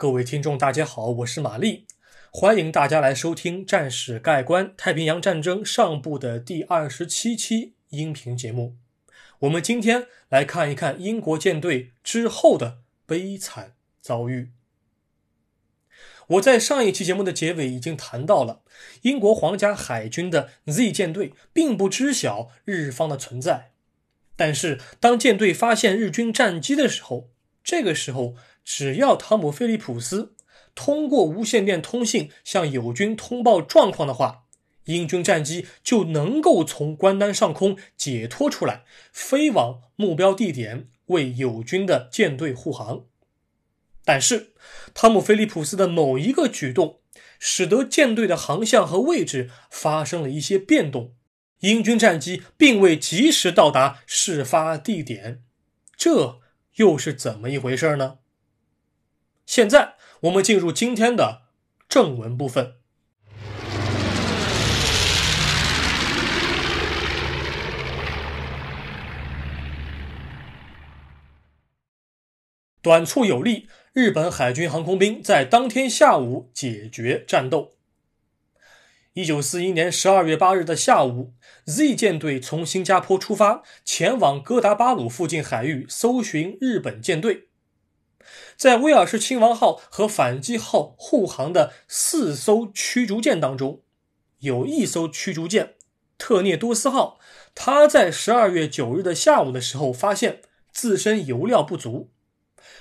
各位听众，大家好，我是玛丽，欢迎大家来收听《战史概观：太平洋战争上部》的第二十七期音频节目。我们今天来看一看英国舰队之后的悲惨遭遇。我在上一期节目的结尾已经谈到了，英国皇家海军的 Z 舰队并不知晓日方的存在，但是当舰队发现日军战机的时候，这个时候。只要汤姆·菲利普斯通过无线电通信向友军通报状况的话，英军战机就能够从关丹上空解脱出来，飞往目标地点为友军的舰队护航。但是，汤姆·菲利普斯的某一个举动，使得舰队的航向和位置发生了一些变动，英军战机并未及时到达事发地点。这又是怎么一回事呢？现在我们进入今天的正文部分。短促有力，日本海军航空兵在当天下午解决战斗。一九四一年十二月八日的下午，Z 舰队从新加坡出发，前往哥达巴鲁附近海域搜寻日本舰队。在威尔士亲王号和反击号护航的四艘驱逐舰当中，有一艘驱逐舰特涅多斯号，它在十二月九日的下午的时候发现自身油料不足，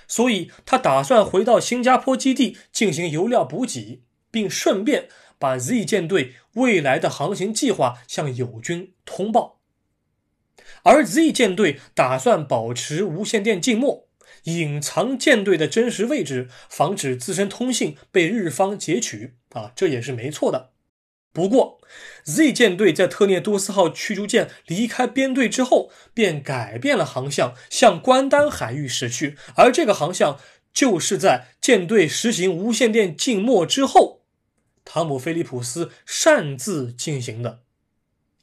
所以他打算回到新加坡基地进行油料补给，并顺便把 Z 舰队未来的航行计划向友军通报。而 Z 舰队打算保持无线电静默。隐藏舰队的真实位置，防止自身通信被日方截取啊，这也是没错的。不过，Z 舰队在特涅多斯号驱逐舰离开编队之后，便改变了航向，向关丹海域驶去。而这个航向，就是在舰队实行无线电静默之后，汤姆·菲利普斯擅自进行的。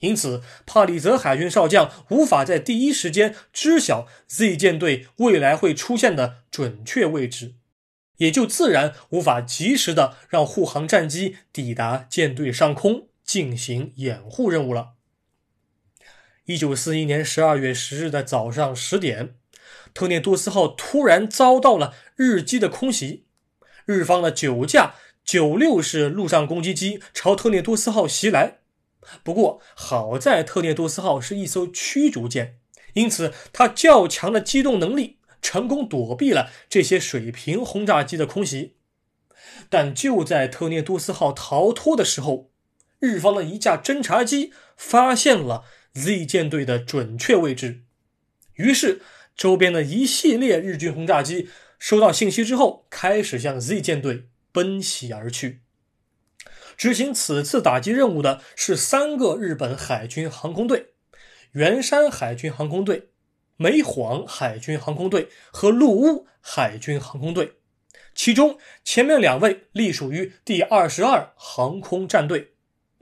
因此，帕里泽海军少将无法在第一时间知晓 Z 舰队未来会出现的准确位置，也就自然无法及时的让护航战机抵达舰队上空进行掩护任务了。一九四一年十二月十日的早上十点，特涅多斯号突然遭到了日机的空袭，日方的九架九六式陆上攻击机朝特涅多斯号袭来。不过好在特涅多斯号是一艘驱逐舰，因此它较强的机动能力成功躲避了这些水平轰炸机的空袭。但就在特涅多斯号逃脱的时候，日方的一架侦察机发现了 Z 舰队的准确位置，于是周边的一系列日军轰炸机收到信息之后，开始向 Z 舰队奔袭而去。执行此次打击任务的是三个日本海军航空队：圆山海军航空队、梅幌海军航空队和陆屋海军航空队。其中前面两位隶属于第二十二航空战队，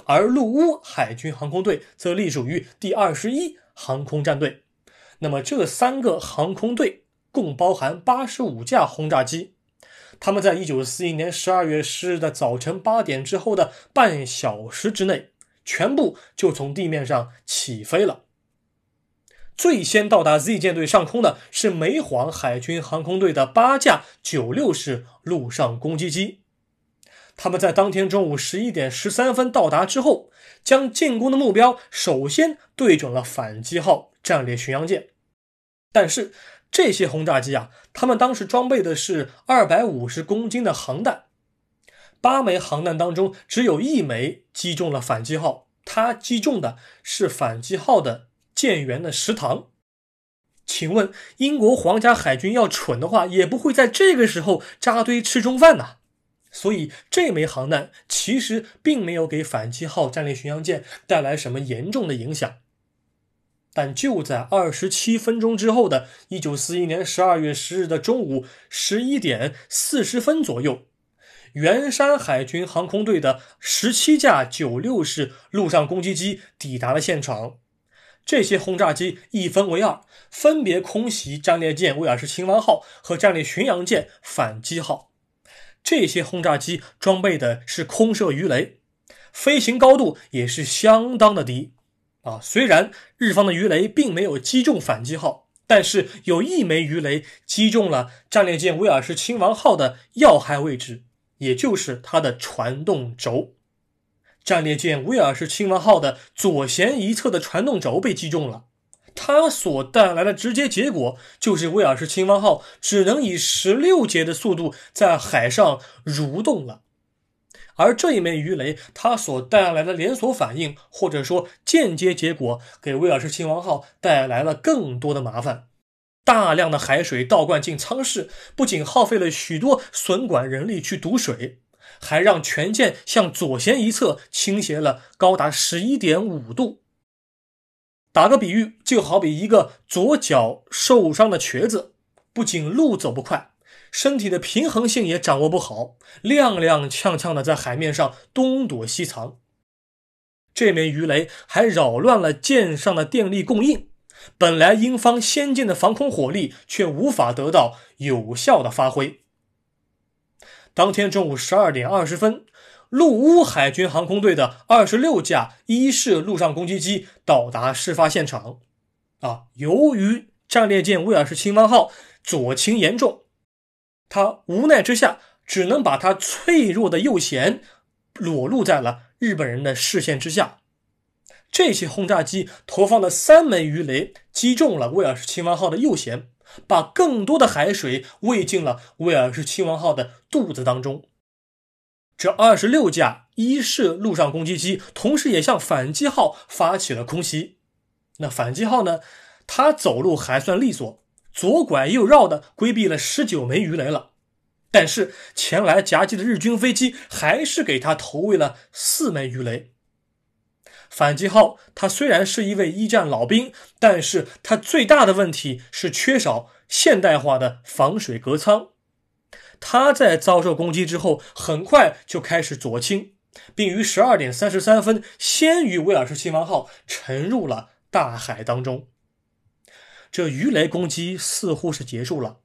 而陆屋海军航空队则隶属于第二十一航空战队。那么这三个航空队共包含八十五架轰炸机。他们在一九四一年十二月十日的早晨八点之后的半小时之内，全部就从地面上起飞了。最先到达 Z 舰队上空的是梅幌海军航空队的八架九六式陆上攻击机。他们在当天中午十一点十三分到达之后，将进攻的目标首先对准了反击号战列巡洋舰，但是。这些轰炸机啊，他们当时装备的是二百五十公斤的航弹，八枚航弹当中只有一枚击中了反击号，它击中的是反击号的舰员的食堂。请问英国皇家海军要蠢的话，也不会在这个时候扎堆吃中饭呐。所以这枚航弹其实并没有给反击号战列巡洋舰带来什么严重的影响。但就在二十七分钟之后的一九四一年十二月十日的中午十一点四十分左右，圆山海军航空队的十七架九六式陆上攻击机抵达了现场。这些轰炸机一分为二，分别空袭战列舰威尔士亲王号和战列巡洋舰反击号。这些轰炸机装备的是空射鱼雷，飞行高度也是相当的低。啊，虽然日方的鱼雷并没有击中反击号，但是有一枚鱼雷击中了战列舰威尔士亲王号的要害位置，也就是它的传动轴。战列舰威尔士亲王号的左舷一侧的传动轴被击中了。它所带来的直接结果就是威尔士亲王号只能以十六节的速度在海上蠕动了，而这一枚鱼雷它所带来的连锁反应或者说间接结果，给威尔士亲王号带来了更多的麻烦。大量的海水倒灌进舱室，不仅耗费了许多损管人力去堵水，还让全舰向左舷一侧倾斜了高达十一点五度。打个比喻，就好比一个左脚受伤的瘸子，不仅路走不快，身体的平衡性也掌握不好，踉踉跄跄的在海面上东躲西藏。这枚鱼雷还扰乱了舰上的电力供应，本来英方先进的防空火力却无法得到有效的发挥。当天中午十二点二十分。陆乌海军航空队的二十六架伊式陆上攻击机到达事发现场。啊，由于战列舰威尔士亲王号左倾严重，他无奈之下只能把他脆弱的右舷裸露在了日本人的视线之下。这些轰炸机投放了三枚鱼雷，击中了威尔士亲王号的右舷，把更多的海水喂进了威尔士亲王号的肚子当中。这二十六架伊式陆上攻击机同时也向反击号发起了空袭。那反击号呢？它走路还算利索，左拐右绕的规避了十九枚鱼雷了。但是前来夹击的日军飞机还是给他投喂了四枚鱼雷。反击号他虽然是一位一战老兵，但是他最大的问题是缺少现代化的防水隔舱。他在遭受攻击之后，很快就开始左倾，并于十二点三十三分先于威尔士亲王号沉入了大海当中。这鱼雷攻击似乎是结束了，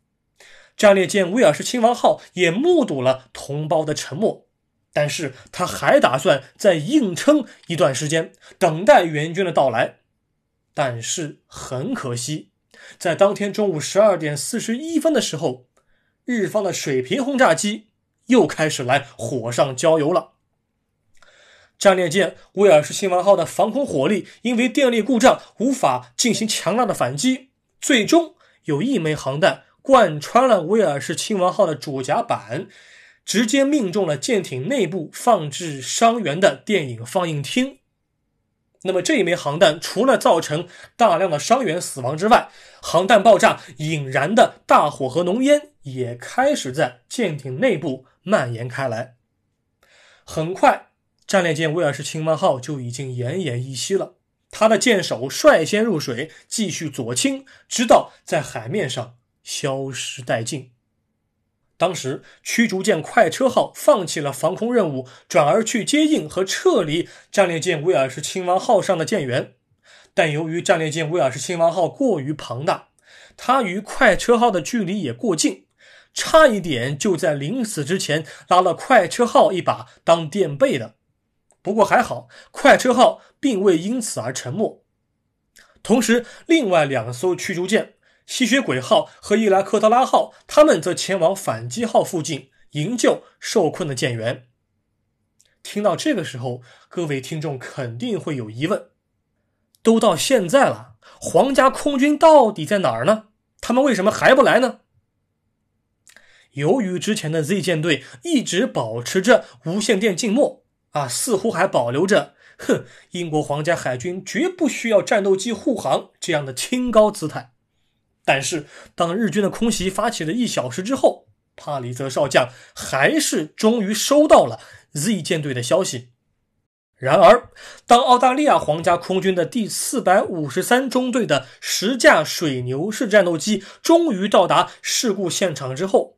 战列舰威尔士亲王号也目睹了同胞的沉没，但是他还打算再硬撑一段时间，等待援军的到来。但是很可惜，在当天中午十二点四十一分的时候。日方的水平轰炸机又开始来火上浇油了。战列舰威尔士亲王号的防空火力因为电力故障无法进行强大的反击，最终有一枚航弹贯穿了威尔士亲王号的主甲板，直接命中了舰艇内部放置伤员的电影放映厅。那么这一枚航弹除了造成大量的伤员死亡之外，航弹爆炸引燃的大火和浓烟也开始在舰艇内部蔓延开来。很快，战列舰威尔士亲王号就已经奄奄一息了。他的舰首率先入水，继续左倾，直到在海面上消失殆尽。当时，驱逐舰快车号放弃了防空任务，转而去接应和撤离战列舰威尔士亲王号上的舰员。但由于战列舰威尔士亲王号过于庞大，它与快车号的距离也过近，差一点就在临死之前拉了快车号一把当垫背的。不过还好，快车号并未因此而沉没。同时，另外两艘驱逐舰。吸血鬼号和伊莱克特拉号，他们则前往反击号附近营救受困的舰员。听到这个时候，各位听众肯定会有疑问：都到现在了，皇家空军到底在哪儿呢？他们为什么还不来呢？由于之前的 Z 舰队一直保持着无线电静默，啊，似乎还保留着“哼，英国皇家海军绝不需要战斗机护航”这样的清高姿态。但是，当日军的空袭发起了一小时之后，帕里泽少将还是终于收到了 Z 舰队的消息。然而，当澳大利亚皇家空军的第四百五十三中队的十架水牛式战斗机终于到达事故现场之后，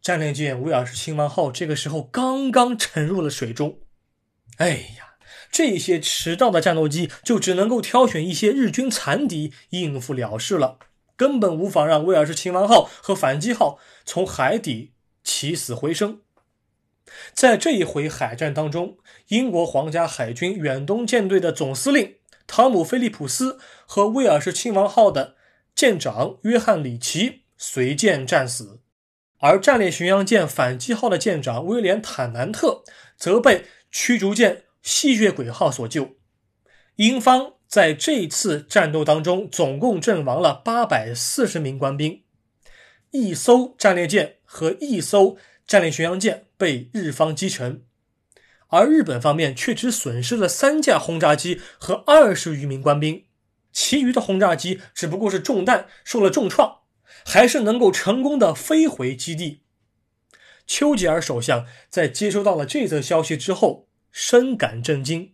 战列舰威尔士亲王号这个时候刚刚沉入了水中。哎呀，这些迟到的战斗机就只能够挑选一些日军残敌应付了事了。根本无法让威尔士亲王号和反击号从海底起死回生。在这一回海战当中，英国皇家海军远东舰队的总司令汤姆·菲利普斯和威尔士亲王号的舰长约翰·里奇随舰战死，而战列巡洋舰反击号的舰长威廉·坦南特则被驱逐舰吸血鬼号所救。英方在这次战斗当中总共阵亡了八百四十名官兵，一艘战列舰和一艘战列巡洋舰被日方击沉，而日本方面却只损失了三架轰炸机和二十余名官兵，其余的轰炸机只不过是中弹受了重创，还是能够成功的飞回基地。丘吉尔首相在接收到了这则消息之后，深感震惊。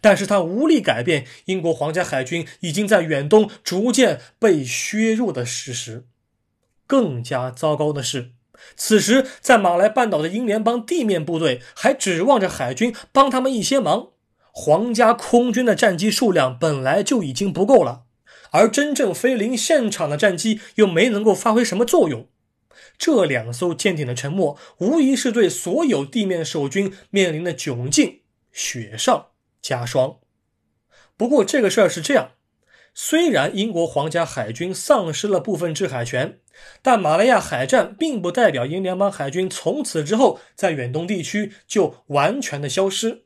但是他无力改变英国皇家海军已经在远东逐渐被削弱的事实。更加糟糕的是，此时在马来半岛的英联邦地面部队还指望着海军帮他们一些忙。皇家空军的战机数量本来就已经不够了，而真正飞临现场的战机又没能够发挥什么作用。这两艘舰艇的沉没，无疑是对所有地面守军面临的窘境雪上。加霜。不过这个事儿是这样：虽然英国皇家海军丧失了部分制海权，但马来亚海战并不代表英联邦海军从此之后在远东地区就完全的消失。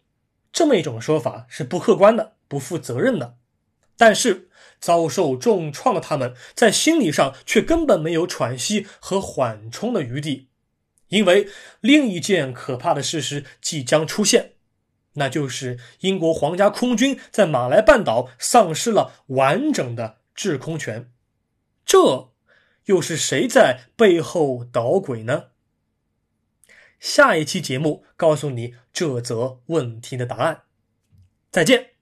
这么一种说法是不客观的、不负责任的。但是遭受重创的他们，在心理上却根本没有喘息和缓冲的余地，因为另一件可怕的事实即将出现。那就是英国皇家空军在马来半岛丧失了完整的制空权，这又是谁在背后捣鬼呢？下一期节目告诉你这则问题的答案。再见。